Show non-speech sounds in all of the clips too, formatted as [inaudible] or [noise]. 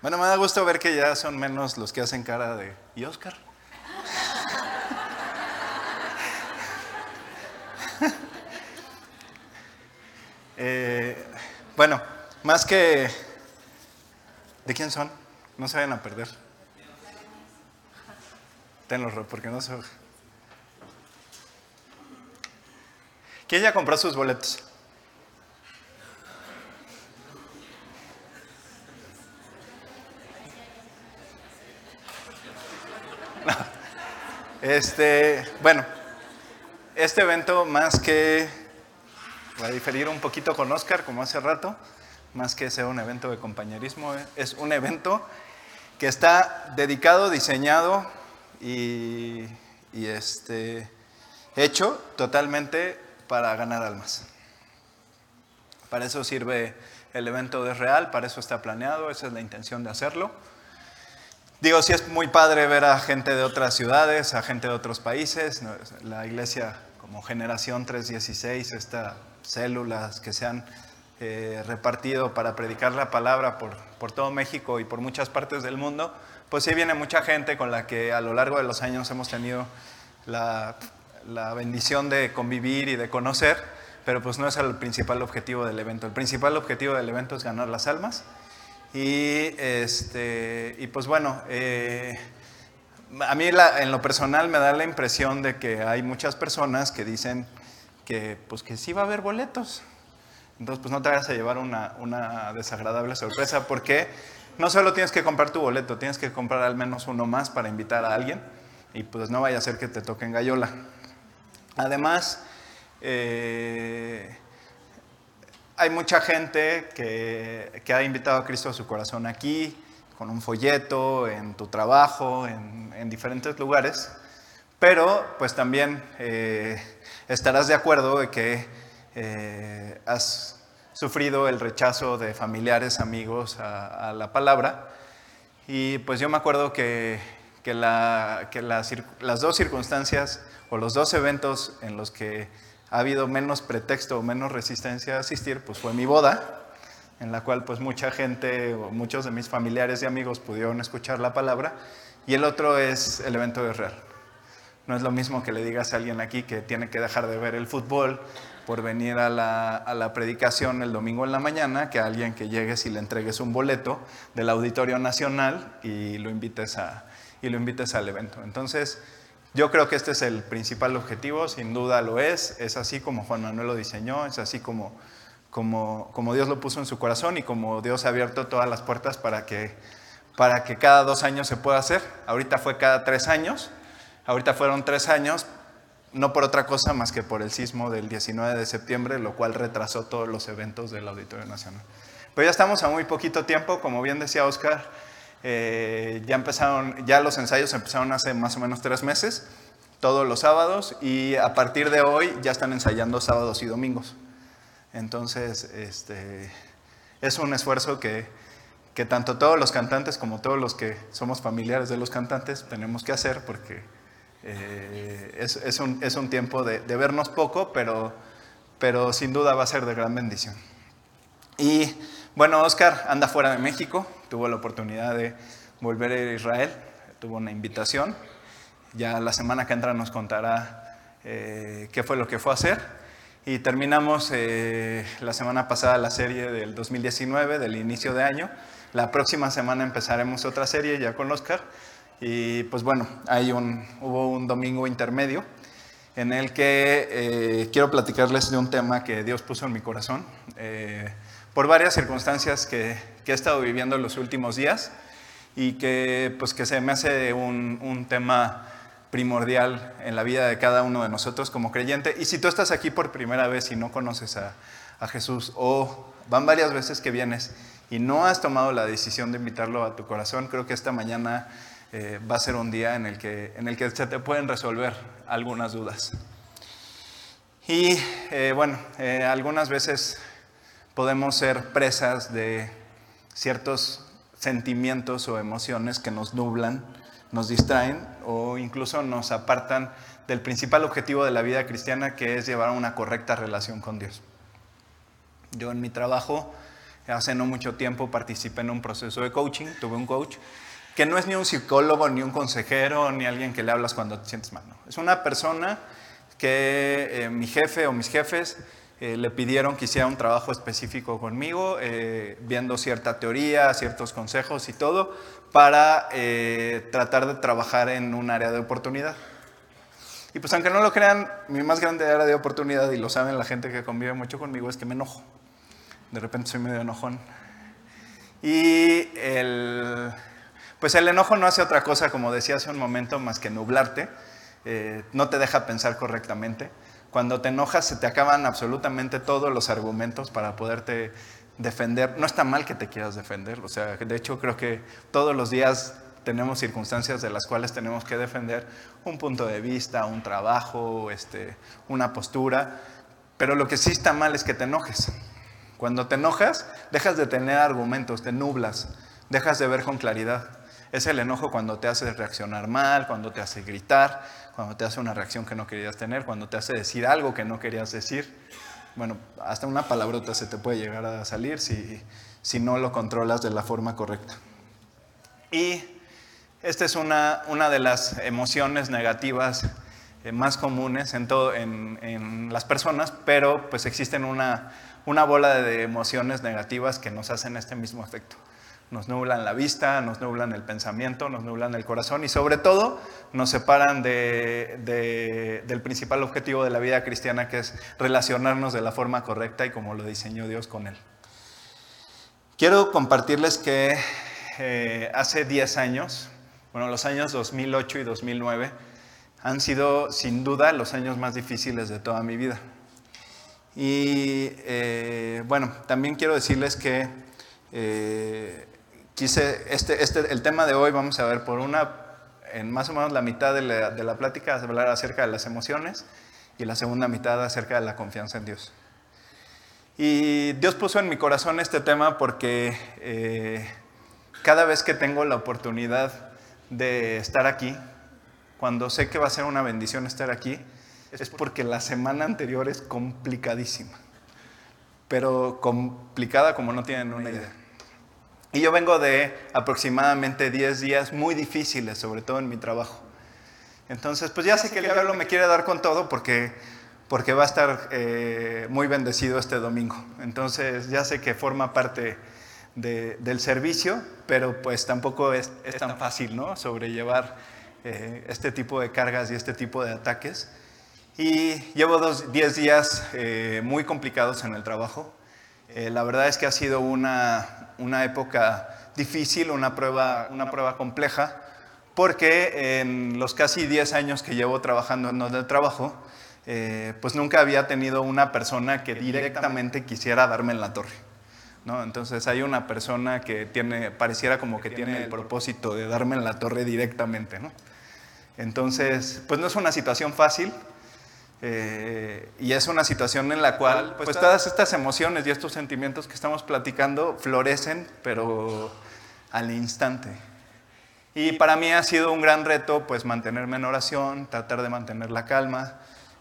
Bueno, me da gusto ver que ya son menos los que hacen cara de ¿y Oscar? [laughs] Eh, bueno, más que... ¿De quién son? No se vayan a perder. Tenlos, porque no se... ¿Quién ya compró sus boletos? Este, bueno, este evento más que, voy a diferir un poquito con Oscar, como hace rato, más que sea un evento de compañerismo, es un evento que está dedicado, diseñado y, y este, hecho totalmente para ganar almas. Para eso sirve el evento de Real, para eso está planeado, esa es la intención de hacerlo. Digo, sí es muy padre ver a gente de otras ciudades, a gente de otros países. La iglesia como generación 316, estas células que se han eh, repartido para predicar la palabra por, por, todo México y por muchas partes del mundo, pues sí viene mucha gente con la que a lo largo de los años hemos tenido la, la bendición de convivir y de conocer, pero pues no es el principal objetivo del evento. El principal objetivo del evento es ganar las almas y, este, y pues bueno, eh, a mí en lo personal me da la impresión de que hay muchas personas que dicen que, pues que sí va a haber boletos. Entonces, pues no te vayas a llevar una, una desagradable sorpresa porque no solo tienes que comprar tu boleto, tienes que comprar al menos uno más para invitar a alguien y pues no vaya a ser que te toquen gallola. Además, eh, hay mucha gente que, ha invitado a Cristo a su corazón aquí, con un folleto, en tu trabajo, en, diferentes lugares, pero pues también eh, estarás de acuerdo de que eh, has sufrido el rechazo de familiares, amigos a, la palabra. Y pues yo me acuerdo que, las, las dos circunstancias o los dos eventos en los que ha habido menos pretexto o menos resistencia a asistir, pues fue mi boda, en la cual pues mucha gente o muchos de mis familiares y amigos pudieron escuchar la palabra, y el otro es el evento de Real. No es lo mismo que le digas a alguien aquí que tiene que dejar de ver el fútbol por venir a la, a la predicación el domingo en la mañana, que a alguien que llegues y le entregues un boleto del Auditorio Nacional y lo invites, a, y lo invites al evento. Entonces, yo creo que este es el principal objetivo, sin duda lo es, es así como Juan Manuel lo diseñó, es así como, como, como Dios lo puso en su corazón y como Dios ha abierto todas las puertas para que, para que cada dos años se pueda hacer. Ahorita fue cada tres años, ahorita fueron tres años, no por otra cosa más que por el sismo del 19 de septiembre, lo cual retrasó todos los eventos del Auditorio Nacional. Pero ya estamos a muy poquito tiempo, como bien decía Oscar, eh, ya empezaron, ya los ensayos empezaron hace más o menos tres meses, todos los sábados, y a partir de hoy ya están ensayando sábados y domingos. Entonces, este, es un esfuerzo que, que tanto todos los cantantes como todos los que somos familiares de los cantantes tenemos que hacer porque eh, es, es, un, es, un, tiempo de, de, vernos poco, pero, pero sin duda va a ser de gran bendición. Y bueno, Oscar anda fuera de México, tuvo la oportunidad de volver a Israel, tuvo una invitación. Ya la semana que entra nos contará eh, qué fue lo que fue a hacer. Y terminamos eh, la semana pasada la serie del 2019, del inicio de año. La próxima semana empezaremos otra serie ya con Oscar. Y pues bueno, hay un, hubo un domingo intermedio en el que eh, quiero platicarles de un tema que Dios puso en mi corazón por varias circunstancias que, he estado viviendo en los últimos días y que, pues, que se me hace un, tema primordial en la vida de cada uno de nosotros como creyente. Y si tú estás aquí por primera vez y no conoces a, Jesús o van varias veces que vienes y no has tomado la decisión de invitarlo a tu corazón, creo que esta mañana eh, va a ser un día en el, que, en el que se te pueden resolver algunas dudas. Y eh, bueno, eh, algunas veces podemos ser presas de ciertos sentimientos o emociones que nos nublan, nos distraen o incluso nos apartan del principal objetivo de la vida cristiana que es llevar una correcta relación con Dios. Yo en mi trabajo Hace no mucho tiempo participé en un proceso de coaching, tuve un coach que no es ni un psicólogo, ni un consejero, ni alguien que le hablas cuando te sientes mal. No. Es una persona que eh, mi jefe o mis jefes eh, le pidieron que hiciera un trabajo específico conmigo, eh, viendo cierta teoría, ciertos consejos y todo, para tratar de trabajar en un área de oportunidad. Y pues aunque no lo crean, mi más grande área de oportunidad, y lo saben la gente que convive mucho conmigo, es que me enojo. De repente soy medio enojón. Y el, pues el enojo no hace otra cosa, como decía hace un momento, más que nublarte. Eh, no te deja pensar correctamente. Cuando te enojas se te acaban absolutamente todos los argumentos para poderte defender. No está mal que te quieras defender, o sea, de hecho creo que todos los días tenemos circunstancias de las cuales tenemos que defender un punto de vista, un trabajo, este, una postura, pero lo que sí está mal es que te enojes. Cuando te enojas, dejas de tener argumentos, te nublas, dejas de ver con claridad. Es el enojo cuando te hace reaccionar mal, cuando te hace gritar, cuando te hace una reacción que no querías tener, cuando te hace decir algo que no querías decir. Bueno, hasta una palabrota se te puede llegar a salir si, si no lo controlas de la forma correcta. Y esta es una, una de las emociones negativas eh, más comunes en, todo, en, en, las personas, pero pues existen una, una bola de emociones negativas que nos hacen este mismo efecto. Nos nublan la vista, nos nublan el pensamiento, nos nublan el corazón y sobre todo nos separan de, de, del principal objetivo de la vida cristiana que es relacionarnos de la forma correcta y como lo diseñó Dios con Él. Quiero compartirles que eh, hace 10 años, bueno, los años 2008 y 2009 han sido sin duda los años más difíciles de toda mi vida. Y eh, bueno, también quiero decirles que eh, quise, este, este, el tema de hoy vamos a ver por una, en más o menos la mitad de la, de la plática, hablar acerca de las emociones y la segunda mitad acerca de la confianza en Dios. Y Dios puso en mi corazón este tema porque eh, cada vez que tengo la oportunidad de estar aquí, cuando sé que va a ser una bendición estar aquí, es porque la semana anterior es complicadísima, pero complicada como no tienen una idea. Y yo vengo de aproximadamente 10 días muy difíciles, sobre todo en mi trabajo. Entonces, pues ya sé que el diablo me quiere dar con todo porque, porque va a estar eh, muy bendecido este domingo. Entonces, ya sé que forma parte del servicio, pero pues tampoco es, tan fácil, ¿no? Sobrellevar eh, este tipo de cargas y este tipo de ataques. Y llevo dos, 10 días eh, muy complicados en el trabajo. Eh, la verdad es que ha sido una, una época difícil, una prueba, una prueba compleja, porque en los casi 10 años que llevo trabajando en el trabajo, pues nunca había tenido una persona que directamente quisiera darme en la torre. Entonces hay una persona que tiene, pareciera como que tiene el propósito de darme en la torre directamente, Entonces, pues no es una situación fácil eh, y es una situación en la cual pues, pues todas estas emociones y estos sentimientos que estamos platicando florecen, pero al instante. Y para mí ha sido un gran reto pues mantenerme en oración, tratar de mantener la calma,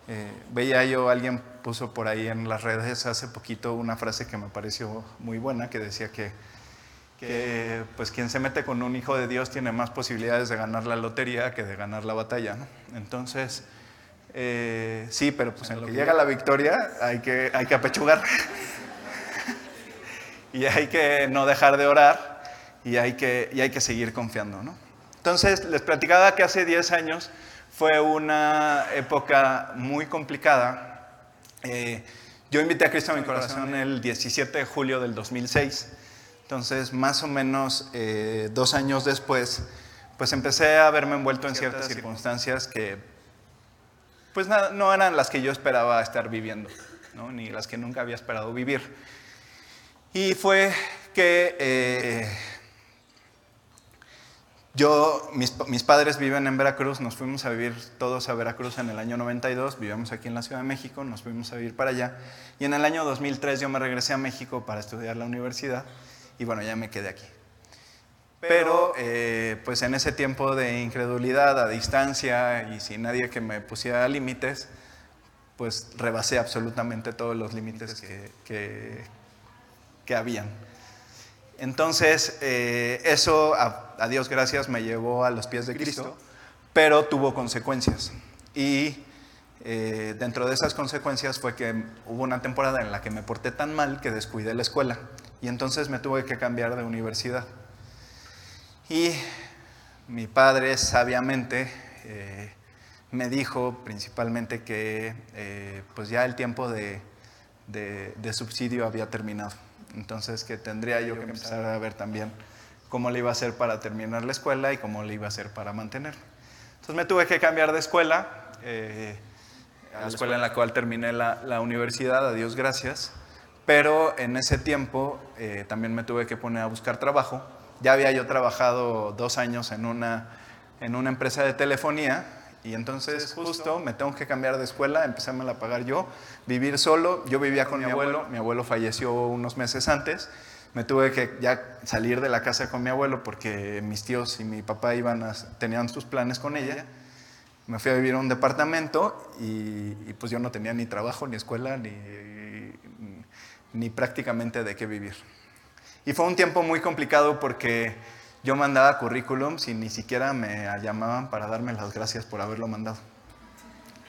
eh, veía yo, alguien puso por ahí en las redes hace poquito una frase que me pareció muy buena, que decía que, pues quien se mete con un hijo de Dios tiene más posibilidades de ganar la lotería que de ganar la batalla. Entonces, eh, sí, pero pues en lo que llega la victoria hay que, hay que apechugar. y hay que no dejar de orar y hay que, y hay que seguir confiando. ¿no? Entonces, les platicaba que hace 10 años fue una época muy complicada. Eh, yo invité a Cristo a mi corazón el 17 de julio del 2006. Entonces, más o menos eh, dos años después, pues empecé a verme envuelto en ciertas circunstancias que pues no eran las que yo esperaba estar viviendo, ni las que nunca había esperado vivir. Y fue que eh, yo, mis, padres viven en Veracruz, nos fuimos a vivir todos a Veracruz en el año 92, vivíamos aquí en la Ciudad de México, nos fuimos a vivir para allá. Y en el año 2003 yo me regresé a México para estudiar la universidad y bueno, ya me quedé aquí. Pero eh, pues en ese tiempo de incredulidad, a distancia y sin nadie que me pusiera límites, pues rebasé absolutamente todos los límites que, que, que habían. Entonces, eh, eso, a, Dios gracias, me llevó a los pies de Cristo, pero tuvo consecuencias. Y eh, dentro de esas consecuencias fue que hubo una temporada en la que me porté tan mal que descuidé la escuela. Y entonces me tuve que cambiar de universidad. Y mi padre sabiamente eh, me dijo principalmente que pues ya el tiempo de subsidio había terminado entonces que tendría yo que empezar a ver también cómo le iba a hacer para terminar la escuela y cómo le iba a hacer para mantener. Entonces me tuve que cambiar de escuela, eh, a la escuela en la cual terminé la, universidad, a Dios gracias, pero en ese tiempo eh, también me tuve que poner a buscar trabajo. Ya había yo trabajado dos años en una, en una empresa de telefonía y entonces justo me tengo que cambiar de escuela, empecé a pagar yo, vivir solo. Yo vivía con mi abuelo, mi abuelo falleció unos meses antes. Me tuve que ya salir de la casa con mi abuelo porque mis tíos y mi papá iban tenían sus planes con ella. Me fui a vivir a un departamento y, pues yo no tenía ni trabajo, ni escuela, ni, ni prácticamente de qué vivir. Y fue un tiempo muy complicado porque yo mandaba currículums y ni siquiera me llamaban para darme las gracias por haberlo mandado.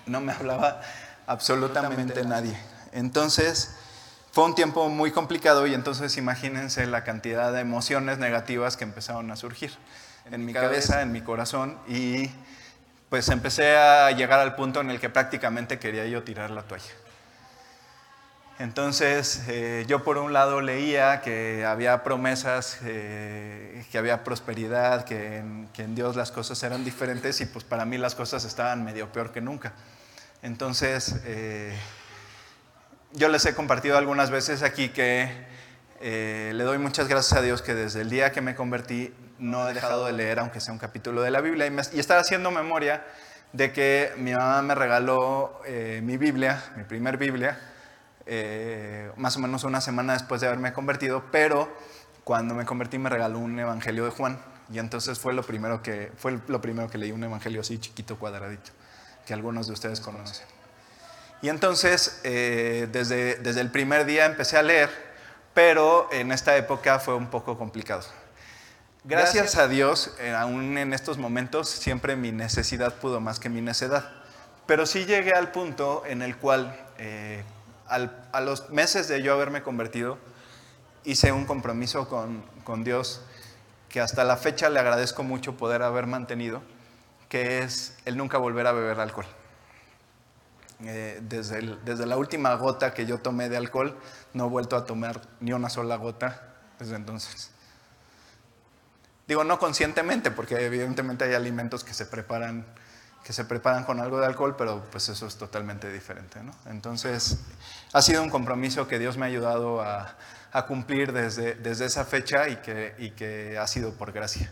No me hablaba absolutamente nadie. Entonces, fue un tiempo muy complicado y entonces imagínense la cantidad de emociones negativas que empezaron a surgir en mi cabeza, en mi corazón y pues empecé a llegar al punto en el que prácticamente quería yo tirar la toalla. Entonces, eh, yo por un lado leía que había promesas, eh, que había prosperidad, que en, Dios las cosas eran diferentes y pues para mí las cosas estaban medio peor que nunca. Entonces, eh, yo les he compartido algunas veces aquí que le doy muchas gracias a Dios que desde el día que me convertí no he dejado de leer, aunque sea un capítulo de la Biblia, y, y estaba haciendo memoria de que mi mamá me regaló mi Biblia, mi primer Biblia, eh, más o menos una semana después de haberme convertido, pero cuando me convertí me regaló un evangelio de Juan y entonces fue lo primero que, fue lo primero que leí, un evangelio así chiquito, cuadradito, que algunos de ustedes conocen. Y entonces, eh, desde, desde el primer día empecé a leer, pero en esta época fue un poco complicado. Gracias, a Dios, eh, aún en estos momentos, siempre mi necesidad pudo más que mi necedad. Pero sí llegué al punto en el cual, a los meses de yo haberme convertido, hice un compromiso con, Dios que hasta la fecha le agradezco mucho poder haber mantenido, que es el nunca volver a beber alcohol. Eh, desde, desde, la última gota que yo tomé de alcohol, no he vuelto a tomar ni una sola gota desde entonces. Digo, no conscientemente, porque evidentemente hay alimentos que se preparan que se preparan con algo de alcohol, pero pues eso es totalmente diferente. ¿no? Entonces, ha sido un compromiso que Dios me ha ayudado a, cumplir desde, desde, esa fecha y que, y que ha sido por gracia.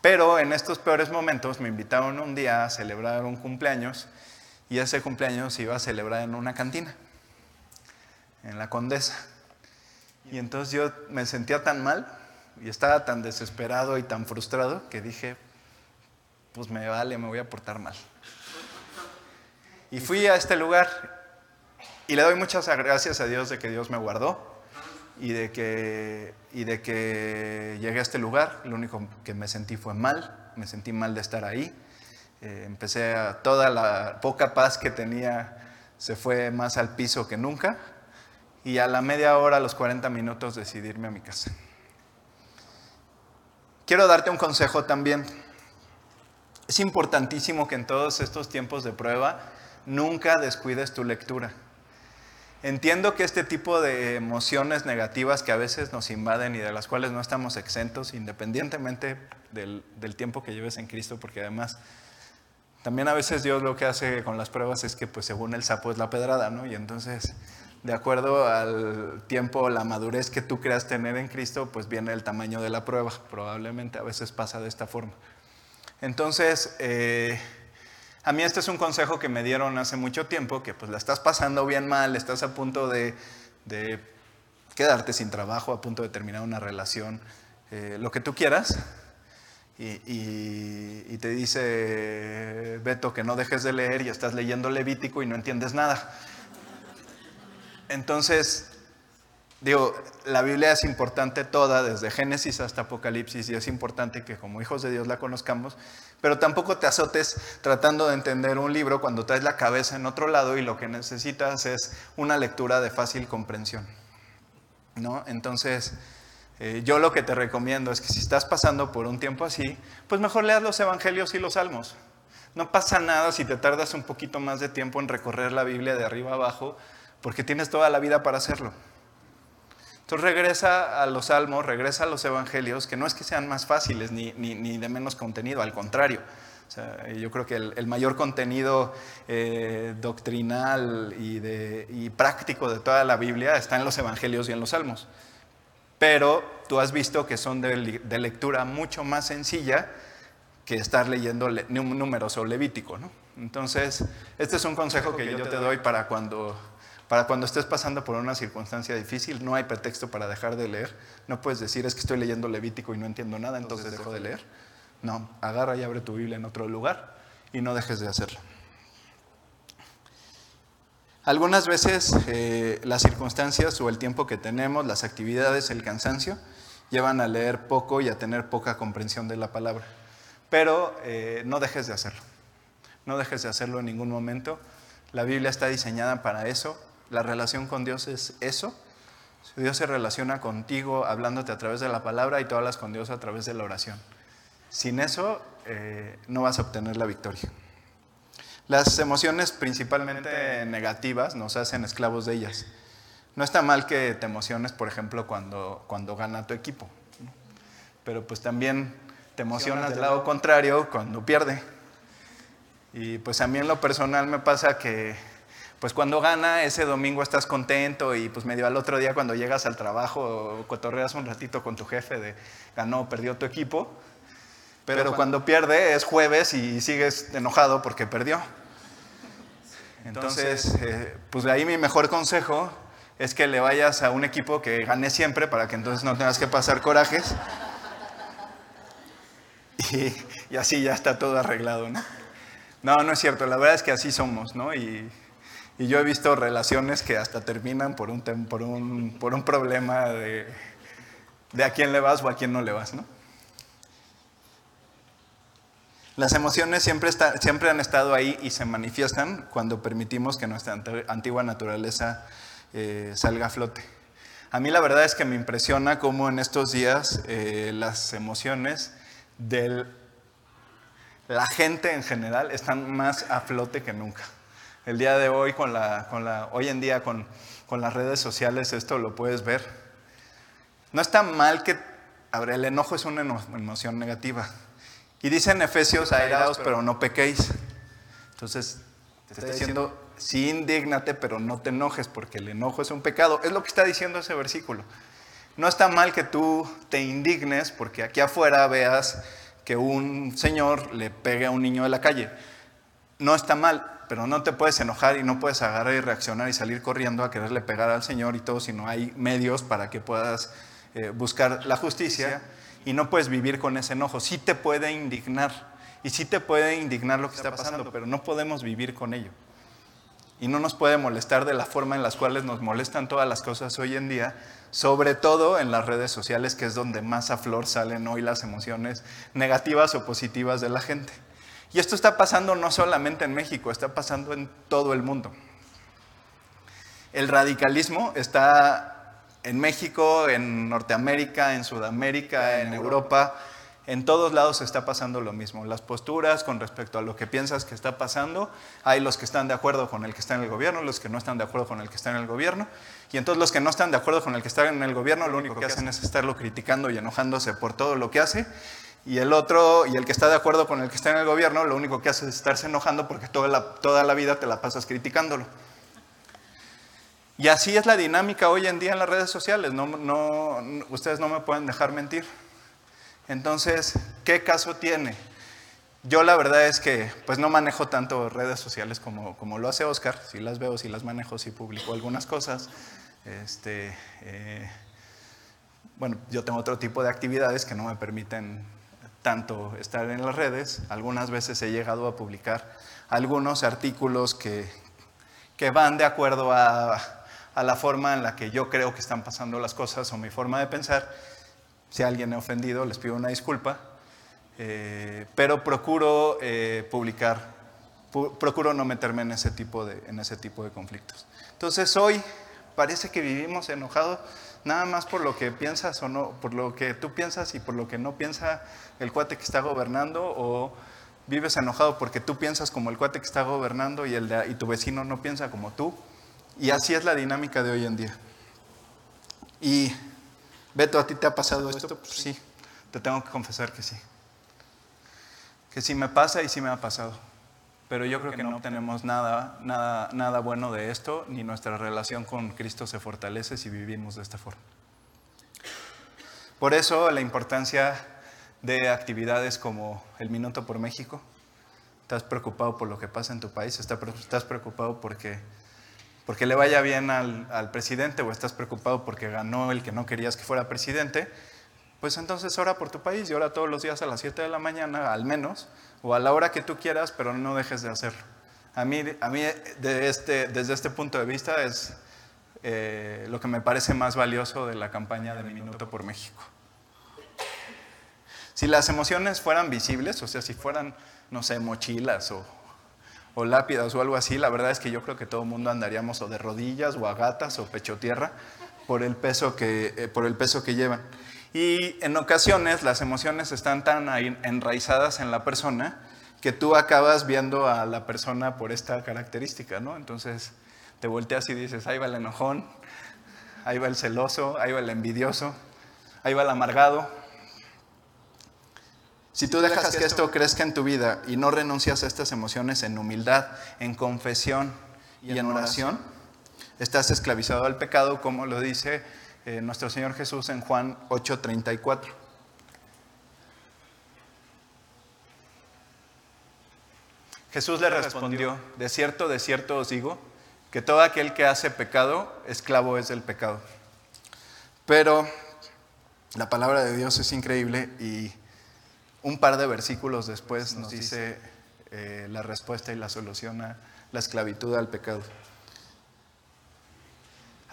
Pero en estos peores momentos me invitaron un día a celebrar un cumpleaños y ese cumpleaños se iba a celebrar en una cantina, en la Condesa. Y entonces yo me sentía tan mal y estaba tan desesperado y tan frustrado que dije, pues me vale, me voy a portar mal. Y fui a este lugar y le doy muchas gracias a Dios de que Dios me guardó y de que, y de que llegué a este lugar. Lo único que me sentí fue mal, me sentí mal de estar ahí. Eh, empecé a, toda la poca paz que tenía se fue más al piso que nunca. Y a la media hora, a los 40 minutos, decidí irme a mi casa. Quiero darte un consejo también. Es importantísimo que en todos estos tiempos de prueba nunca descuides tu lectura. Entiendo que este tipo de emociones negativas que a veces nos invaden y de las cuales no estamos exentos, independientemente del, tiempo que lleves en Cristo, porque además también a veces Dios lo que hace con las pruebas es que pues según el sapo es la pedrada, ¿no? Y entonces, de acuerdo al tiempo, la madurez que tú creas tener en Cristo, pues viene el tamaño de la prueba. Probablemente a veces pasa de esta forma. Entonces, eh, a mí este es un consejo que me dieron hace mucho tiempo, que pues la estás pasando bien mal, estás a punto de, quedarte sin trabajo, a punto de terminar una relación, eh, lo que tú quieras, y, te dice Beto que no dejes de leer y estás leyendo Levítico y no entiendes nada. Entonces, Digo, la Biblia es importante toda, desde Génesis hasta Apocalipsis, y es importante que como hijos de Dios la conozcamos, pero tampoco te azotes tratando de entender un libro cuando traes la cabeza en otro lado y lo que necesitas es una lectura de fácil comprensión. ¿no? Entonces, eh, yo lo que te recomiendo es que si estás pasando por un tiempo así, pues mejor leas los evangelios y los salmos. No pasa nada si te tardas un poquito más de tiempo en recorrer la Biblia de arriba abajo, porque tienes toda la vida para hacerlo. Regresa a los salmos, regresa a los evangelios, que no es que sean más fáciles ni, de menos contenido, al contrario. yo creo que el, mayor contenido eh, doctrinal y, práctico de toda la Biblia está en los evangelios y en los salmos. Pero tú has visto que son de, lectura mucho más sencilla que estar leyendo números o levítico. Entonces, este es un consejo que yo te doy para cuando para cuando estés pasando por una circunstancia difícil, no hay pretexto para dejar de leer. No puedes decir, es que estoy leyendo Levítico y no entiendo nada, entonces dejo de leer. No, agarra y abre tu Biblia en otro lugar y no dejes de hacerlo. Algunas veces eh, las circunstancias o el tiempo que tenemos, las actividades, el cansancio, llevan a leer poco y a tener poca comprensión de la palabra. Pero eh, no dejes de hacerlo. No dejes de hacerlo en ningún momento. La Biblia está diseñada para eso la relación con Dios es eso. Dios se relaciona contigo hablándote a través de la palabra y tú hablas con Dios a través de la oración. Sin eso eh, no vas a obtener la victoria. Las emociones principalmente negativas nos hacen esclavos de ellas. No está mal que te emociones, por ejemplo, cuando, cuando gana tu equipo, pero pues también te emocionas del lado contrario cuando pierde. Y pues a mí en lo personal me pasa que pues cuando gana, ese domingo estás contento y pues medio al otro día cuando llegas al trabajo, cotorreas un ratito con tu jefe de ganó, perdió tu equipo. Pero, cuando, pierde es jueves y sigues enojado porque perdió. Entonces, eh, pues de ahí mi mejor consejo es que le vayas a un equipo que gane siempre para que entonces no tengas que pasar corajes. Y, y así ya está todo arreglado, ¿no? No, no es cierto, la verdad es que así somos, ¿no? Y y yo he visto relaciones que hasta terminan por un, por un, por un problema de, de, a quién le vas o a quién no le vas, ¿no? Las emociones siempre, siempre han estado ahí y se manifiestan cuando permitimos que nuestra antigua naturaleza eh, salga a flote. A mí la verdad es que me impresiona cómo en estos días eh, las emociones de la gente en general están más a flote que nunca. El día de hoy, con la, con la, hoy en día con, con las redes sociales, esto lo puedes ver. No está mal que, a ver, el enojo es una emoción negativa. Y dice en Efesios, airaos, pero no pequéis. Entonces, te está diciendo, sí, indígnate, pero no te enojes, porque el enojo es un pecado. Es lo que está diciendo ese versículo. No está mal que tú te indignes porque aquí afuera veas que un señor le pegue a un niño de la calle. No está mal, pero no te puedes enojar y no puedes agarrar y reaccionar y salir corriendo a quererle pegar al Señor y todo, sino hay medios para que puedas eh, buscar la justicia y no puedes vivir con ese enojo. Sí te puede indignar y sí te puede indignar lo que está pasando, pero no podemos vivir con ello. Y no nos puede molestar de la forma en las cuales nos molestan todas las cosas hoy en día, sobre todo en las redes sociales, que es donde más a flor salen hoy las emociones negativas o positivas de la gente. Y esto está pasando no solamente en México, está pasando en todo el mundo. El radicalismo está en México, en Norteamérica, en Sudamérica, en Europa, en todos lados está pasando lo mismo. Las posturas con respecto a lo que piensas que está pasando, hay los que están de acuerdo con el que está en el gobierno, los que no están de acuerdo con el que está en el gobierno, y entonces los que no están de acuerdo con el que está en el gobierno, lo único que hacen. es estarlo criticando y enojándose por todo lo que hace, y el otro, y el que está de acuerdo con el que está en el gobierno, lo único que hace es estarse enojando porque toda la, toda la vida te la pasas criticándolo. Y así es la dinámica hoy en día en las redes sociales, no, no, ustedes no me pueden dejar mentir. Entonces, ¿qué caso tiene? Yo la verdad es que pues no manejo tanto redes sociales como, como lo hace Oscar, si las veo, si las manejo, si publico algunas cosas. Este, eh, bueno, yo tengo otro tipo de actividades que no me permiten tanto estar en las redes, algunas veces he llegado a publicar algunos artículos que, que van de acuerdo a, a la forma en la que yo creo que están pasando las cosas o mi forma de pensar. Si alguien he ofendido, les pido una disculpa, eh, pero procuro eh, publicar, procuro no meterme en ese, tipo de, en ese tipo de conflictos. Entonces hoy parece que vivimos enojados nada más por lo que piensas o no, por lo que tú piensas y por lo que no piensa el cuate que está gobernando o vives enojado porque tú piensas como el cuate que está gobernando y, el y tu vecino no piensa como tú. Y así es la dinámica de hoy en día. Y Beto, ¿a ti te ha pasado esto? Pues sí, te tengo que confesar que sí. Que sí me pasa y sí me ha pasado. Pero yo creo que no tenemos nada, nada, nada bueno de esto, ni nuestra relación con Cristo se fortalece si vivimos de esta forma. Por eso la importancia de actividades como el Minuto por México. ¿Estás preocupado por lo que pasa en tu país? ¿Estás preocupado porque, porque le vaya bien al, al presidente o estás preocupado porque ganó el que no querías que fuera presidente? Pues entonces ora por tu país y ora todos los días a las 7 de la mañana, al menos, o a la hora que tú quieras, pero no dejes de hacerlo. A mí, a mí de este, desde este punto de vista es eh, lo que me parece más valioso de la campaña de Mi Minuto por México. Si las emociones fueran visibles, o sea, si fueran, no sé, mochilas o, o lápidas o algo así, la verdad es que yo creo que todo el mundo andaríamos o de rodillas o a gatas o pecho tierra por el peso que, eh, por el peso que llevan. Y en ocasiones las emociones están tan enraizadas en la persona que tú acabas viendo a la persona por esta característica, ¿no? Entonces te volteas y dices, ahí va el enojón, ahí va el celoso, ahí va el envidioso, ahí va el amargado. Si tú dejas que esto crezca en tu vida y no renuncias a estas emociones en humildad, en confesión y en oración, estás esclavizado al pecado, como lo dice eh, nuestro Señor Jesús en Juan 8:34. Jesús le respondió, de cierto, de cierto os digo, que todo aquel que hace pecado, esclavo es del pecado. Pero la palabra de Dios es increíble y un par de versículos después nos dice eh, la respuesta y la solución a la esclavitud al pecado.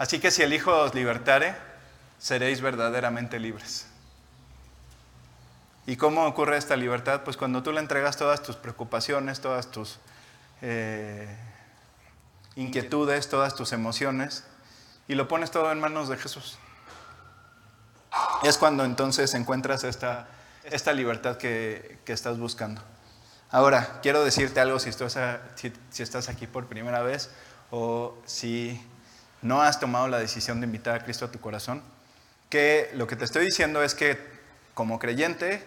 Así que si el Hijo os libertare, seréis verdaderamente libres. ¿Y cómo ocurre esta libertad? Pues cuando tú le entregas todas tus preocupaciones, todas tus eh, inquietudes, todas tus emociones, y lo pones todo en manos de Jesús. Es cuando entonces encuentras esta, esta libertad que, estás buscando. Ahora, quiero decirte algo si estás aquí por primera vez o si no has tomado la decisión de invitar a Cristo a tu corazón, que lo que te estoy diciendo es que como creyente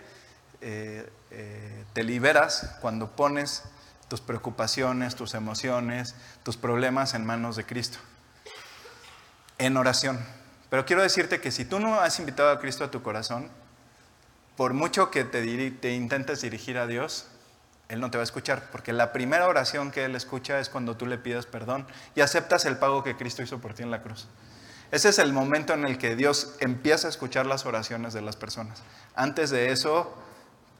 eh, eh, te liberas cuando pones tus preocupaciones, tus emociones, tus problemas en manos de Cristo, en oración. Pero quiero decirte que si tú no has invitado a Cristo a tu corazón, por mucho que te, te intentes dirigir a Dios, él no te va a escuchar, porque la primera oración que Él escucha es cuando tú le pidas perdón y aceptas el pago que Cristo hizo por ti en la cruz. Ese es el momento en el que Dios empieza a escuchar las oraciones de las personas. Antes de eso,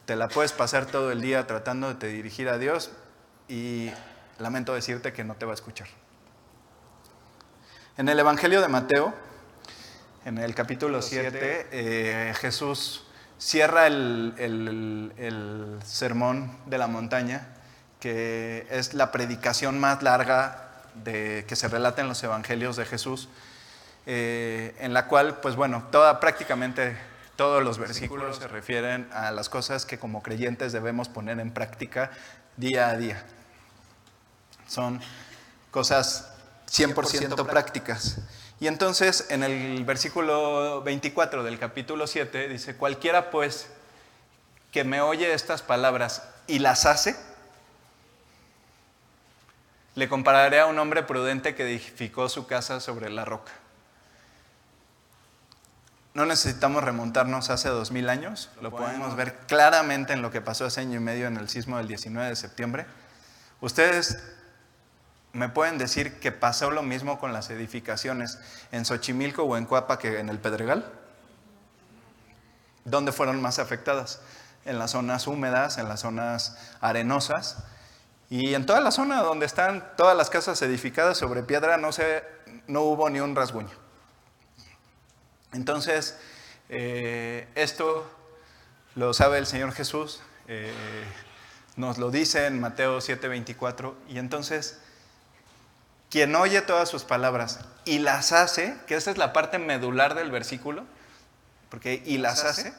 te la puedes pasar todo el día tratando de te dirigir a Dios y lamento decirte que no te va a escuchar. En el Evangelio de Mateo, en el capítulo 7, eh, Jesús cierra el, sermón de la montaña, que es la predicación más larga de, que se relata en los evangelios de Jesús, eh, en la cual, pues bueno, toda, prácticamente todos los versículos se refieren a las cosas que como creyentes debemos poner en práctica día a día. Son cosas 100% prácticas. Y entonces en el versículo 24 del capítulo 7 dice, cualquiera pues que me oye estas palabras y las hace, le compararé a un hombre prudente que edificó su casa sobre la roca. No necesitamos remontarnos hace dos mil años, lo podemos ver claramente en lo que pasó hace año y medio en el sismo del 19 de septiembre. Ustedes me pueden decir que pasó lo mismo con las edificaciones en Xochimilco o en Cuapa que en el Pedregal. ¿Dónde fueron más afectadas? En las zonas húmedas, en las zonas arenosas. Y en toda la zona donde están todas las casas edificadas sobre piedra no se no hubo ni un rasguño. Entonces, eh, esto lo sabe el Señor Jesús, eh, nos lo dice en Mateo 7:24, y entonces, quien oye todas sus palabras y las hace, que esa es la parte medular del versículo, porque y las hace,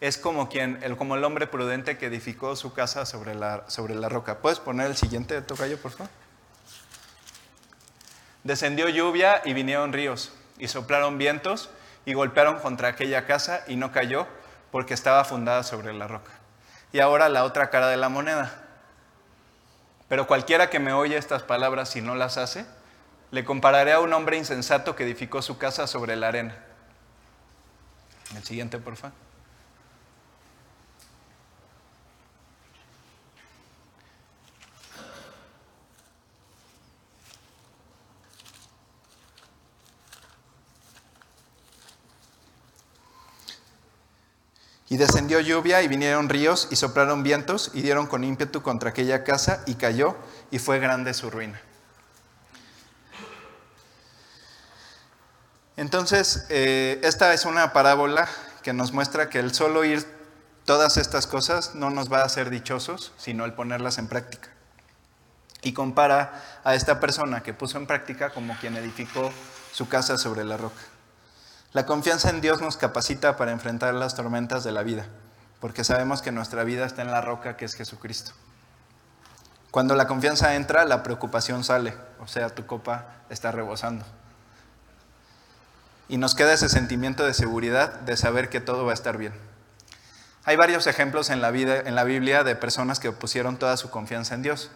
es como, quien, el, como el hombre prudente que edificó su casa sobre la, sobre la roca. ¿Puedes poner el siguiente tocayo, por favor? Descendió lluvia y vinieron ríos, y soplaron vientos y golpearon contra aquella casa y no cayó porque estaba fundada sobre la roca. Y ahora la otra cara de la moneda. Pero cualquiera que me oye estas palabras y no las hace, le compararé a un hombre insensato que edificó su casa sobre la arena. El siguiente, por favor. Y descendió lluvia y vinieron ríos y soplaron vientos y dieron con ímpetu contra aquella casa y cayó y fue grande su ruina. Entonces, eh, esta es una parábola que nos muestra que el solo oír todas estas cosas no nos va a hacer dichosos, sino el ponerlas en práctica. Y compara a esta persona que puso en práctica como quien edificó su casa sobre la roca. La confianza en Dios nos capacita para enfrentar las tormentas de la vida, porque sabemos que nuestra vida está en la roca que es Jesucristo. Cuando la confianza entra, la preocupación sale, o sea, tu copa está rebosando. Y nos queda ese sentimiento de seguridad de saber que todo va a estar bien. Hay varios ejemplos en la, vida, en la Biblia de personas que pusieron toda su confianza en Dios.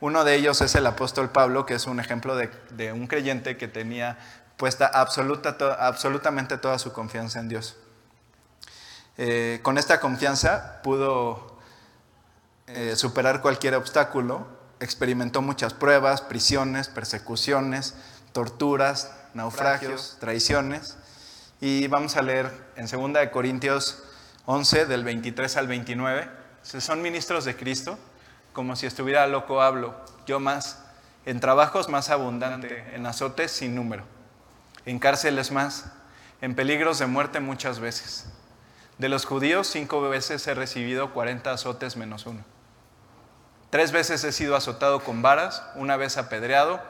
Uno de ellos es el apóstol Pablo, que es un ejemplo de, de un creyente que tenía puesta absoluta, absolutamente toda su confianza en Dios. Eh, con esta confianza pudo eh, superar cualquier obstáculo, experimentó muchas pruebas, prisiones, persecuciones, torturas, naufragios, traiciones. Y vamos a leer en 2 Corintios 11, del 23 al 29. Si son ministros de Cristo, como si estuviera loco hablo, yo más, en trabajos más abundante, en azotes sin número en cárceles más, en peligros de muerte muchas veces. De los judíos, cinco veces he recibido 40 azotes menos uno. Tres veces he sido azotado con varas, una vez apedreado,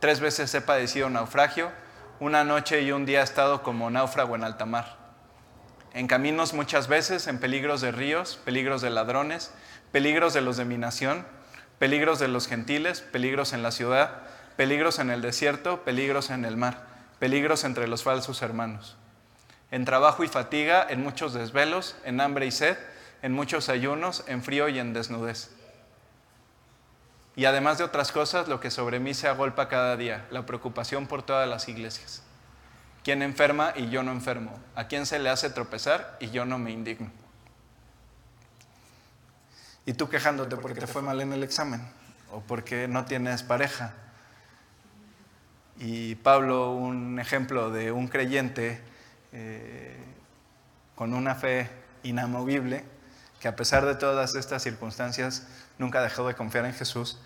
tres veces he padecido naufragio, una noche y un día he estado como náufrago en alta mar. En caminos muchas veces, en peligros de ríos, peligros de ladrones, peligros de los de mi nación, peligros de los gentiles, peligros en la ciudad, peligros en el desierto, peligros en el mar peligros entre los falsos hermanos. En trabajo y fatiga, en muchos desvelos, en hambre y sed, en muchos ayunos, en frío y en desnudez. Y además de otras cosas, lo que sobre mí se agolpa cada día, la preocupación por todas las iglesias. ¿Quién enferma y yo no enfermo? ¿A quién se le hace tropezar y yo no me indigno? Y tú quejándote porque te fue mal en el examen o porque no tienes pareja y Pablo, un ejemplo de un creyente eh, con una fe inamovible, que a pesar de todas estas circunstancias nunca dejó de confiar en Jesús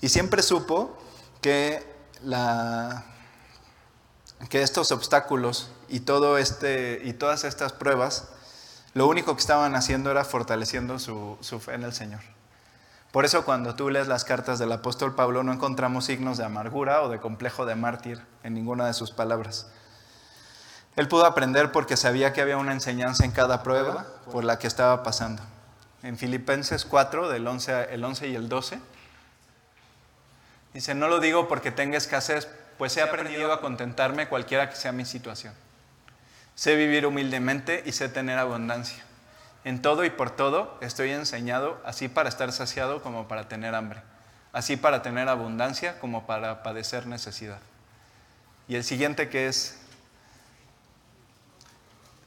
y siempre supo que, estos obstáculos y, todo este, y todas estas pruebas, lo único que estaban haciendo era fortaleciendo su fe en el Señor. Por eso cuando tú lees las cartas del apóstol Pablo no encontramos signos de amargura o de complejo de mártir en ninguna de sus palabras. Él pudo aprender porque sabía que había una enseñanza en cada prueba por la que estaba pasando. En Filipenses 4, del 11, el 11 y el 12, dice, no lo digo porque tenga escasez, pues he aprendido a contentarme cualquiera que sea mi situación. Sé vivir humildemente y sé tener abundancia. En todo y por todo estoy enseñado, así para estar saciado como para tener hambre, así para tener abundancia como para padecer necesidad. Y el siguiente que es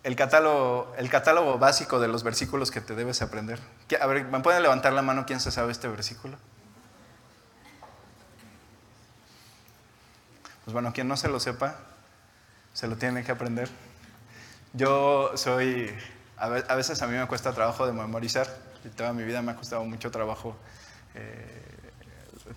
el catálogo, básico de los versículos que te debes aprender. A ver, ¿me pueden levantar la mano quién se sabe este versículo? Pues bueno, quien no se lo sepa, se lo tiene que aprender. Yo soy a veces a mí me cuesta trabajo de memorizar, toda mi vida me ha costado mucho trabajo eh,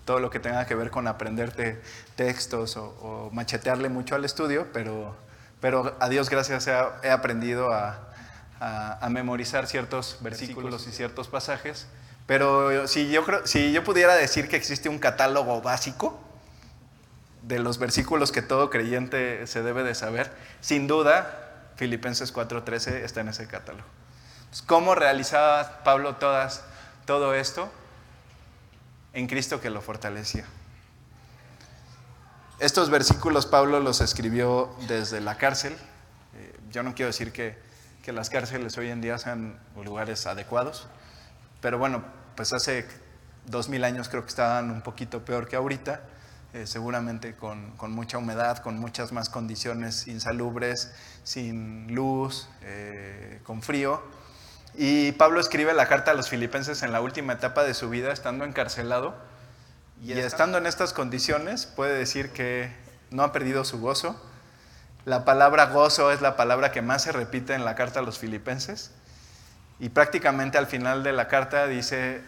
todo lo que tenga que ver con aprenderte textos o, machetearle mucho al estudio, pero, pero a Dios gracias he, aprendido a, memorizar ciertos versículos y ciertos pasajes. Pero si yo, si yo pudiera decir que existe un catálogo básico de los versículos que todo creyente se debe de saber, sin duda Filipenses 4:13 está en ese catálogo. ¿Cómo realizaba Pablo todo esto? En Cristo que lo fortalecía. Estos versículos Pablo los escribió desde la cárcel. Eh, yo no quiero decir que, que las cárceles hoy en día sean lugares adecuados, pero bueno, pues hace dos mil años creo que estaban un poquito peor que ahorita. Eh, seguramente con, con, mucha humedad, con muchas más condiciones insalubres, sin luz, eh, con frío. Y Pablo escribe la carta a los filipenses en la última etapa de su vida, estando encarcelado. Y estando en estas condiciones, puede decir que no ha perdido su gozo. La palabra gozo es la palabra que más se repite en la carta a los filipenses. Y prácticamente al final de la carta dice,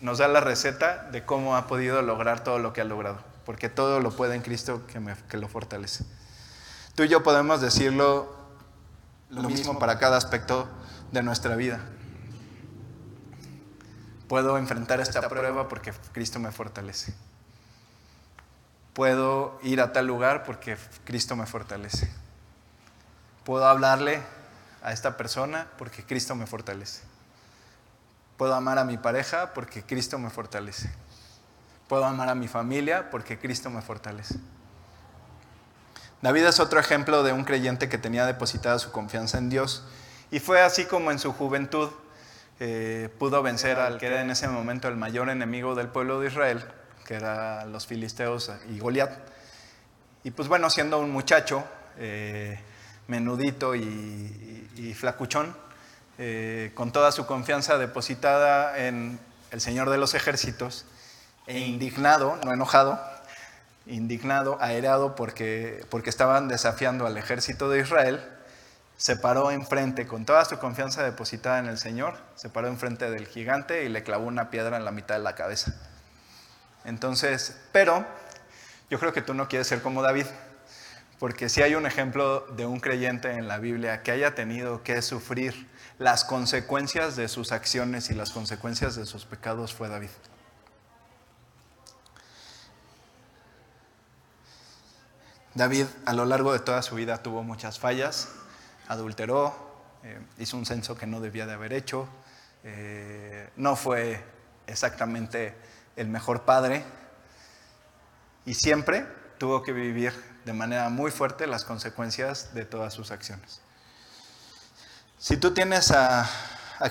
nos da la receta de cómo ha podido lograr todo lo que ha logrado, porque todo lo puede en Cristo que, lo fortalece. Tú y yo podemos decirlo lo, mismo para cada aspecto de nuestra vida. Puedo enfrentar esta, prueba porque Cristo me fortalece. Puedo ir a tal lugar porque Cristo me fortalece. Puedo hablarle a esta persona porque Cristo me fortalece. Puedo amar a mi pareja porque Cristo me fortalece. Puedo amar a mi familia porque Cristo me fortalece. David es otro ejemplo de un creyente que tenía depositada su confianza en Dios y fue así como en su juventud eh, pudo vencer al que era en ese momento el mayor enemigo del pueblo de Israel, que eran los filisteos y Goliat. Y pues bueno, siendo un muchacho eh, menudito y flacuchón, eh, con toda su confianza depositada en el Señor de los ejércitos, e indignado, no enojado, indignado, airado porque, porque estaban desafiando al ejército de Israel, se paró enfrente, con toda su confianza depositada en el Señor, se paró enfrente del gigante y le clavó una piedra en la mitad de la cabeza. Entonces, pero yo creo que tú no quieres ser como David, porque si hay un ejemplo de un creyente en la Biblia que haya tenido que sufrir las consecuencias de sus acciones y las consecuencias de sus pecados fue David. David a lo largo de toda su vida tuvo muchas fallas, adulteró, eh, hizo un censo que no debía de haber hecho, eh, no fue exactamente el mejor padre y siempre tuvo que vivir de manera muy fuerte las consecuencias de todas sus acciones. Si tú tienes a,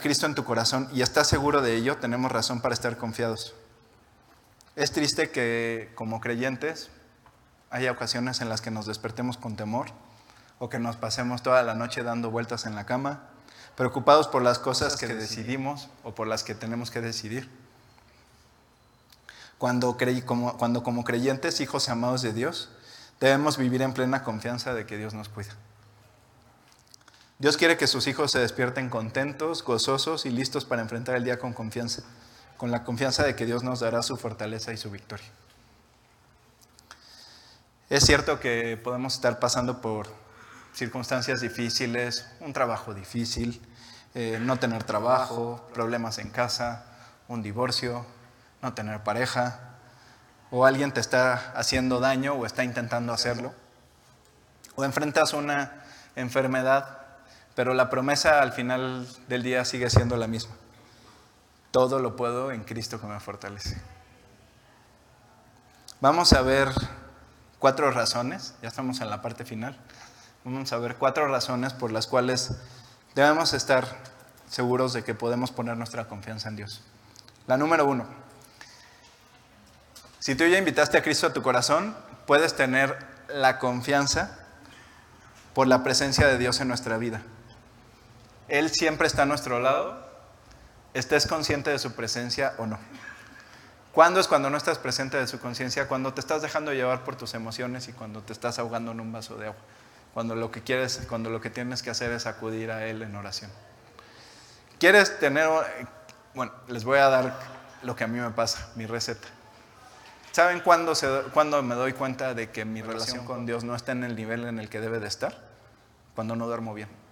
Cristo en tu corazón y estás seguro de ello, tenemos razón para estar confiados. Es triste que como creyentes haya ocasiones en las que nos despertemos con temor o que nos pasemos toda la noche dando vueltas en la cama, preocupados por las cosas que decidimos o por las que tenemos que decidir. Cuando, como, cuando como creyentes, hijos amados de Dios, debemos vivir en plena confianza de que Dios nos cuida. Dios quiere que sus hijos se despierten contentos, gozosos y listos para enfrentar el día con confianza, con la confianza de que Dios nos dará su fortaleza y su victoria. Es cierto que podemos estar pasando por circunstancias difíciles, un trabajo difícil, eh, no tener trabajo, problemas en casa, un divorcio, no tener pareja, o alguien te está haciendo daño o está intentando hacerlo, o enfrentas una enfermedad pero la promesa al final del día sigue siendo la misma. Todo lo puedo en Cristo que me fortalece. Vamos a ver cuatro razones, ya estamos en la parte final. Vamos a ver cuatro razones por las cuales debemos estar seguros de que podemos poner nuestra confianza en Dios. La número uno, si tú ya invitaste a Cristo a tu corazón, puedes tener la confianza por la presencia de Dios en nuestra vida. Él siempre está a nuestro lado, estés consciente de su presencia o no. ¿Cuándo es cuando no estás presente de su conciencia? Cuando te estás dejando llevar por tus emociones y cuando te estás ahogando en un vaso de agua. Cuando lo que quieres, cuando lo que tienes que hacer es acudir a Él en oración. ¿Quieres tener, bueno, les voy a dar lo que a mí me pasa, mi receta. ¿Saben cuándo, se, cuándo me doy cuenta de que mi relación con Dios no está en el nivel en el que debe de estar? Cuando no duermo bien.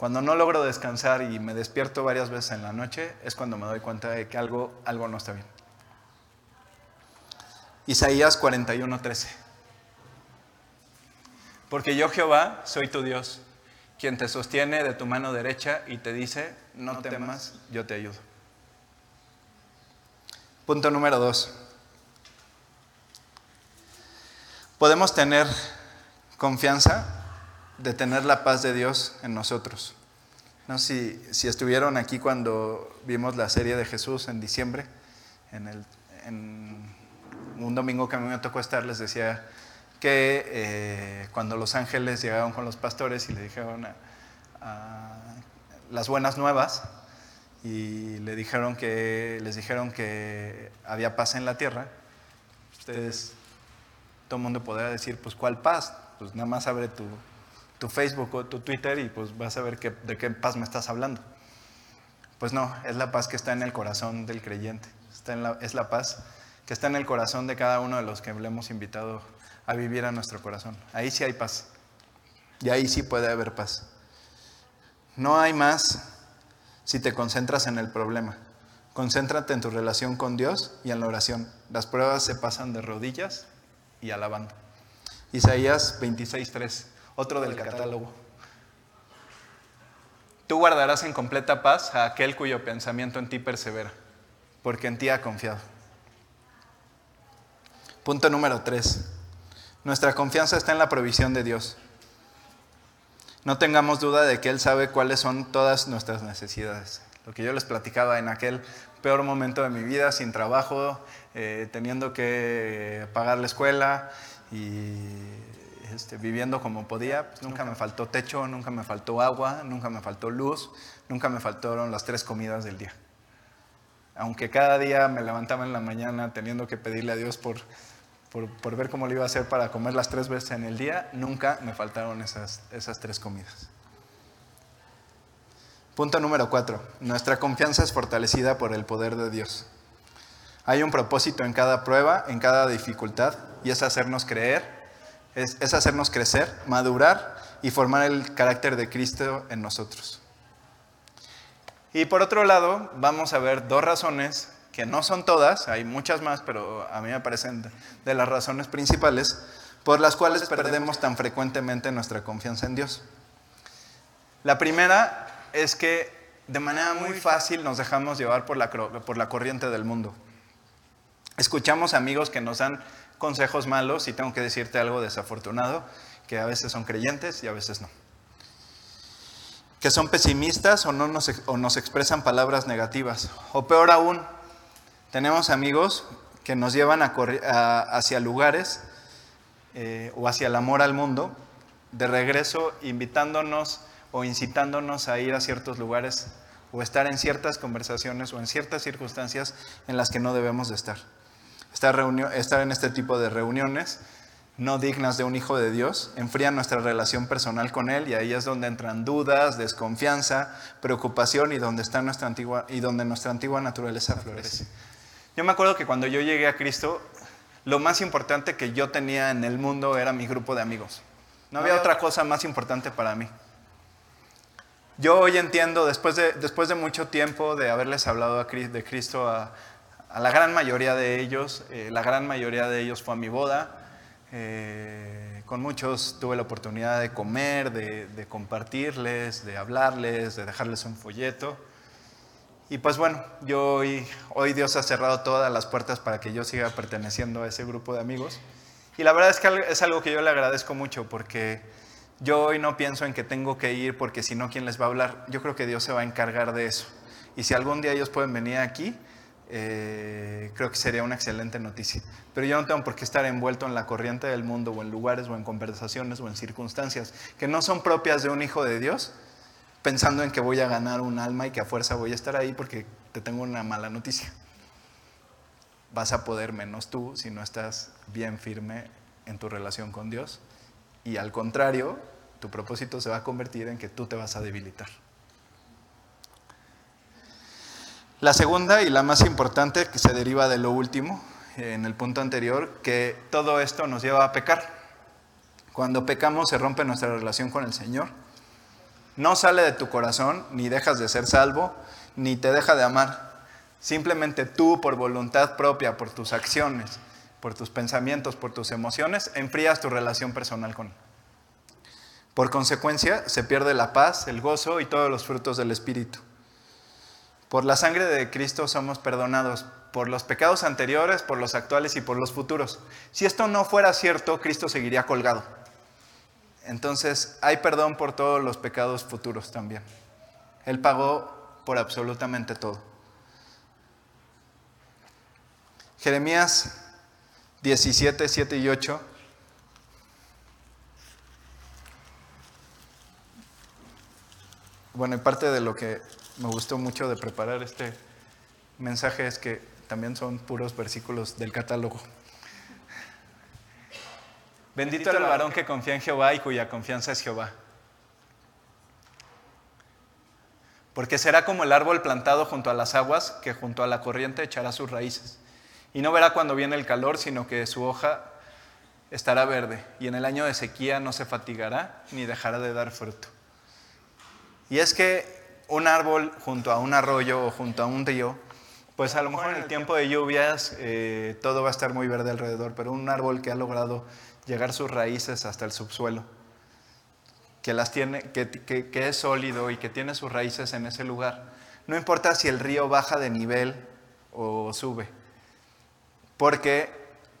Cuando no logro descansar y me despierto varias veces en la noche, es cuando me doy cuenta de que algo, algo no está bien. Isaías 41:13. Porque yo Jehová soy tu Dios, quien te sostiene de tu mano derecha y te dice, no, temas, yo te ayudo. Punto número dos. Podemos tener confianza de tener la paz de Dios en nosotros. No si, si estuvieron aquí cuando vimos la serie de Jesús en diciembre, en, el, en un domingo que a mí me tocó estar, les decía que eh, cuando los ángeles llegaron con los pastores y le dijeron las buenas nuevas y le dijeron que, les dijeron que había paz en la tierra, ustedes, todo el mundo podrá decir, pues ¿cuál paz? Pues nada más abre tu, tu Facebook o tu Twitter y pues vas a ver de qué paz me estás hablando. Pues no, es la paz que está en el corazón del creyente, está en la, es la paz que está en el corazón de cada uno de los que le hemos invitado a vivir a nuestro corazón. Ahí sí hay paz. Y ahí sí puede haber paz. No hay más si te concentras en el problema. Concéntrate en tu relación con Dios y en la oración. Las pruebas se pasan de rodillas y alabando. Isaías 26:3, otro del catálogo. Tú guardarás en completa paz a aquel cuyo pensamiento en ti persevera, porque en ti ha confiado. Punto número 3. Nuestra confianza está en la provisión de Dios. No tengamos duda de que Él sabe cuáles son todas nuestras necesidades. Lo que yo les platicaba en aquel peor momento de mi vida, sin trabajo, eh, teniendo que pagar la escuela y este, viviendo como podía, pues nunca me faltó techo, nunca me faltó agua, nunca me faltó luz, nunca me faltaron las tres comidas del día. Aunque cada día me levantaba en la mañana teniendo que pedirle a Dios por por, ver cómo lo iba a hacer para comer las tres veces en el día, nunca me faltaron esas, esas tres comidas. Punto número cuatro. Nuestra confianza es fortalecida por el poder de Dios. Hay un propósito en cada prueba, en cada dificultad, y es hacernos creer, es, es hacernos crecer, madurar y formar el carácter de Cristo en nosotros. Y por otro lado, vamos a ver dos razones que no son todas, hay muchas más, pero a mí me parecen de las razones principales por las cuales perdemos tan frecuentemente nuestra confianza en Dios. La primera es que de manera muy fácil nos dejamos llevar por la, por la corriente del mundo. Escuchamos amigos que nos dan consejos malos y tengo que decirte algo desafortunado, que a veces son creyentes y a veces no. Que son pesimistas o, no nos, o nos expresan palabras negativas. O peor aún, tenemos amigos que nos llevan hacia lugares eh, o hacia el amor al mundo, de regreso invitándonos o incitándonos a ir a ciertos lugares o estar en ciertas conversaciones o en ciertas circunstancias en las que no debemos de estar. Estar, estar en este tipo de reuniones no dignas de un hijo de Dios, enfrían nuestra relación personal con Él y ahí es donde entran dudas, desconfianza, preocupación y donde, está nuestra antigua, y donde nuestra antigua naturaleza florece. Yo me acuerdo que cuando yo llegué a Cristo, lo más importante que yo tenía en el mundo era mi grupo de amigos. No había otra cosa más importante para mí. Yo hoy entiendo, después de, después de mucho tiempo de haberles hablado de Cristo a, la gran mayoría de ellos, eh, la gran mayoría de ellos fue a mi boda, eh, con muchos tuve la oportunidad de comer, de, de compartirles, de hablarles, de dejarles un folleto. Y pues bueno, yo hoy, hoy Dios ha cerrado todas las puertas para que yo siga perteneciendo a ese grupo de amigos. Y la verdad es que es algo que yo le agradezco mucho porque yo hoy no pienso en que tengo que ir porque si no, ¿quién les va a hablar? Yo creo que Dios se va a encargar de eso. Y si algún día ellos pueden venir aquí, eh, creo que sería una excelente noticia. Pero yo no tengo por qué estar envuelto en la corriente del mundo o en lugares o en conversaciones o en circunstancias que no son propias de un hijo de Dios pensando en que voy a ganar un alma y que a fuerza voy a estar ahí porque te tengo una mala noticia. Vas a poder menos tú si no estás bien firme en tu relación con Dios y al contrario, tu propósito se va a convertir en que tú te vas a debilitar. La segunda y la más importante que se deriva de lo último en el punto anterior que todo esto nos lleva a pecar. Cuando pecamos se rompe nuestra relación con el Señor. No sale de tu corazón, ni dejas de ser salvo, ni te deja de amar. Simplemente tú, por voluntad propia, por tus acciones, por tus pensamientos, por tus emociones, enfrías tu relación personal con Él. Por consecuencia, se pierde la paz, el gozo y todos los frutos del Espíritu. Por la sangre de Cristo somos perdonados por los pecados anteriores, por los actuales y por los futuros. Si esto no fuera cierto, Cristo seguiría colgado. Entonces, hay perdón por todos los pecados futuros también. Él pagó por absolutamente todo. Jeremías 17, 7 y 8. Bueno, y parte de lo que me gustó mucho de preparar este mensaje es que también son puros versículos del catálogo. Bendito el varón que confía en Jehová y cuya confianza es Jehová. Porque será como el árbol plantado junto a las aguas, que junto a la corriente echará sus raíces. Y no verá cuando viene el calor, sino que su hoja estará verde. Y en el año de sequía no se fatigará ni dejará de dar fruto. Y es que un árbol junto a un arroyo o junto a un río, pues a lo mejor en el tiempo de lluvias eh, todo va a estar muy verde alrededor, pero un árbol que ha logrado llegar sus raíces hasta el subsuelo, que, las tiene, que, que es sólido y que tiene sus raíces en ese lugar, no importa si el río baja de nivel o sube, porque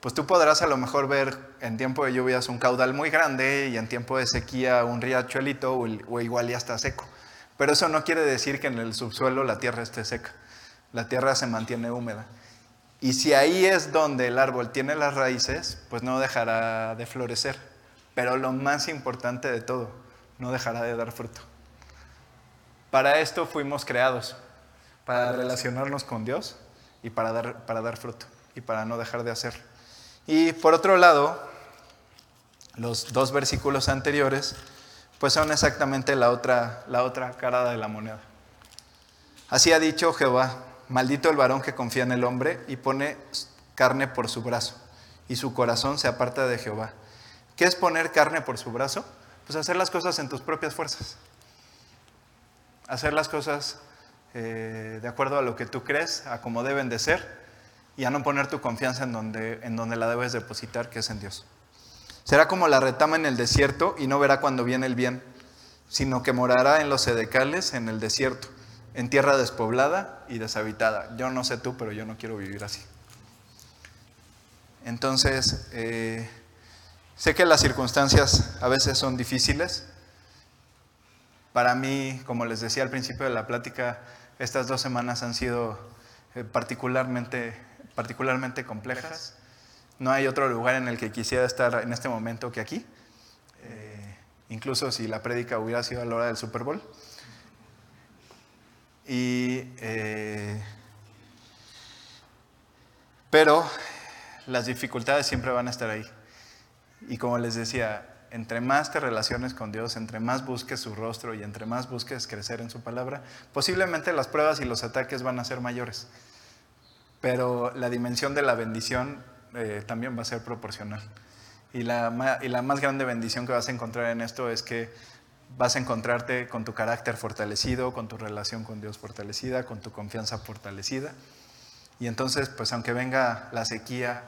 pues tú podrás a lo mejor ver en tiempo de lluvias un caudal muy grande y en tiempo de sequía un riachuelito o igual ya está seco. Pero eso no quiere decir que en el subsuelo la tierra esté seca. La tierra se mantiene húmeda. Y si ahí es donde el árbol tiene las raíces, pues no dejará de florecer. Pero lo más importante de todo, no dejará de dar fruto. Para esto fuimos creados, para relacionarnos con Dios y para dar, para dar fruto y para no dejar de hacer. Y por otro lado, los dos versículos anteriores pues son exactamente la otra, la otra cara de la moneda. Así ha dicho Jehová, maldito el varón que confía en el hombre y pone carne por su brazo, y su corazón se aparta de Jehová. ¿Qué es poner carne por su brazo? Pues hacer las cosas en tus propias fuerzas. Hacer las cosas eh, de acuerdo a lo que tú crees, a como deben de ser, y a no poner tu confianza en donde, en donde la debes depositar, que es en Dios. Será como la retama en el desierto y no verá cuando viene el bien, sino que morará en los sedecales en el desierto, en tierra despoblada y deshabitada. Yo no sé tú, pero yo no quiero vivir así. Entonces, eh, sé que las circunstancias a veces son difíciles. Para mí, como les decía al principio de la plática, estas dos semanas han sido eh, particularmente, particularmente complejas. No hay otro lugar en el que quisiera estar en este momento que aquí, eh, incluso si la prédica hubiera sido a la hora del Super Bowl. Y, eh, pero las dificultades siempre van a estar ahí. Y como les decía, entre más te relaciones con Dios, entre más busques su rostro y entre más busques crecer en su palabra, posiblemente las pruebas y los ataques van a ser mayores. Pero la dimensión de la bendición eh, también va a ser proporcional. Y la, y la más grande bendición que vas a encontrar en esto es que vas a encontrarte con tu carácter fortalecido, con tu relación con Dios fortalecida, con tu confianza fortalecida. Y entonces, pues aunque venga la sequía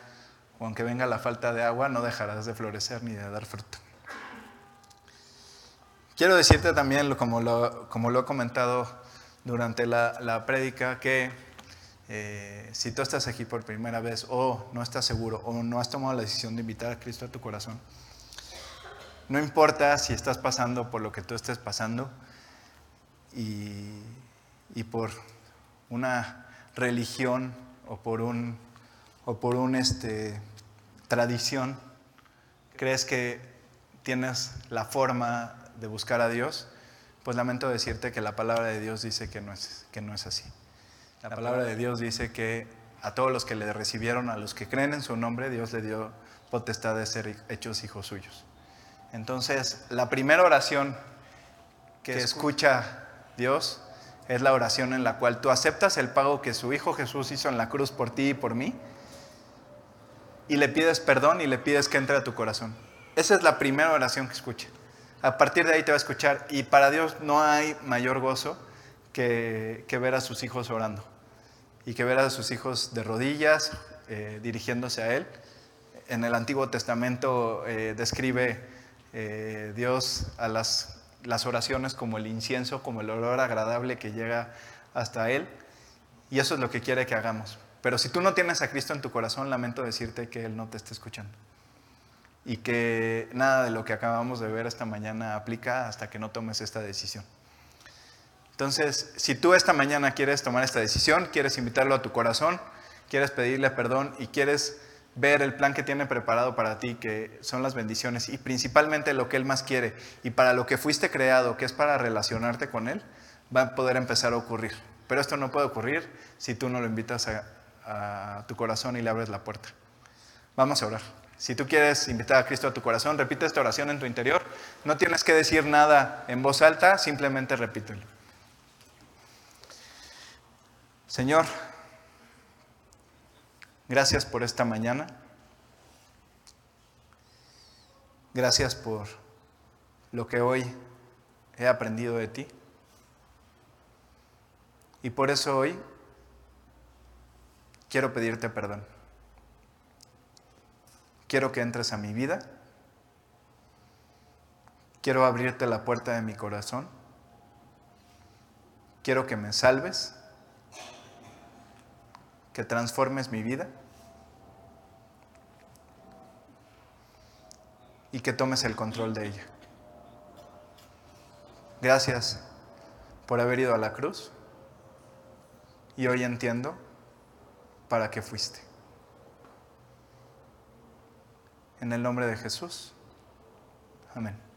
o aunque venga la falta de agua, no dejarás de florecer ni de dar fruto. Quiero decirte también, como lo, como lo he comentado durante la, la prédica, que eh, si tú estás aquí por primera vez o no estás seguro o no has tomado la decisión de invitar a Cristo a tu corazón, no importa si estás pasando por lo que tú estés pasando y, por una religión o por un, o por un este, tradición, crees que tienes la forma de buscar a Dios, pues lamento decirte que la palabra de Dios dice que no es, que no es así. La palabra de Dios dice que a todos los que le recibieron, a los que creen en su nombre, Dios le dio potestad de ser hechos hijos suyos. Entonces, la primera oración que escucha Dios es la oración en la cual tú aceptas el pago que su Hijo Jesús hizo en la cruz por ti y por mí y le pides perdón y le pides que entre a tu corazón. Esa es la primera oración que escucha. A partir de ahí te va a escuchar y para Dios no hay mayor gozo que, ver a sus hijos orando y que ver a sus hijos de rodillas eh, dirigiéndose a Él. En el Antiguo Testamento eh, describe eh, Dios a las, las oraciones como el incienso, como el olor agradable que llega hasta Él. Y eso es lo que quiere que hagamos. Pero si tú no tienes a Cristo en tu corazón, lamento decirte que Él no te está escuchando. Y que nada de lo que acabamos de ver esta mañana aplica hasta que no tomes esta decisión. Entonces, si tú esta mañana quieres tomar esta decisión, quieres invitarlo a tu corazón, quieres pedirle perdón y quieres ver el plan que tiene preparado para ti, que son las bendiciones y principalmente lo que Él más quiere y para lo que fuiste creado, que es para relacionarte con Él, va a poder empezar a ocurrir. Pero esto no puede ocurrir si tú no lo invitas a, tu corazón y le abres la puerta. Vamos a orar. Si tú quieres invitar a Cristo a tu corazón, repite esta oración en tu interior. No tienes que decir nada en voz alta, simplemente repítelo. Señor, gracias por esta mañana. Gracias por lo que hoy he aprendido de ti. Y por eso hoy quiero pedirte perdón. Quiero que entres a mi vida. Quiero abrirte la puerta de mi corazón. Quiero que me salves, que transformes mi vida y que tomes el control de ella. Gracias por haber ido a la cruz y hoy entiendo para qué fuiste. En el nombre de Jesús. Amén.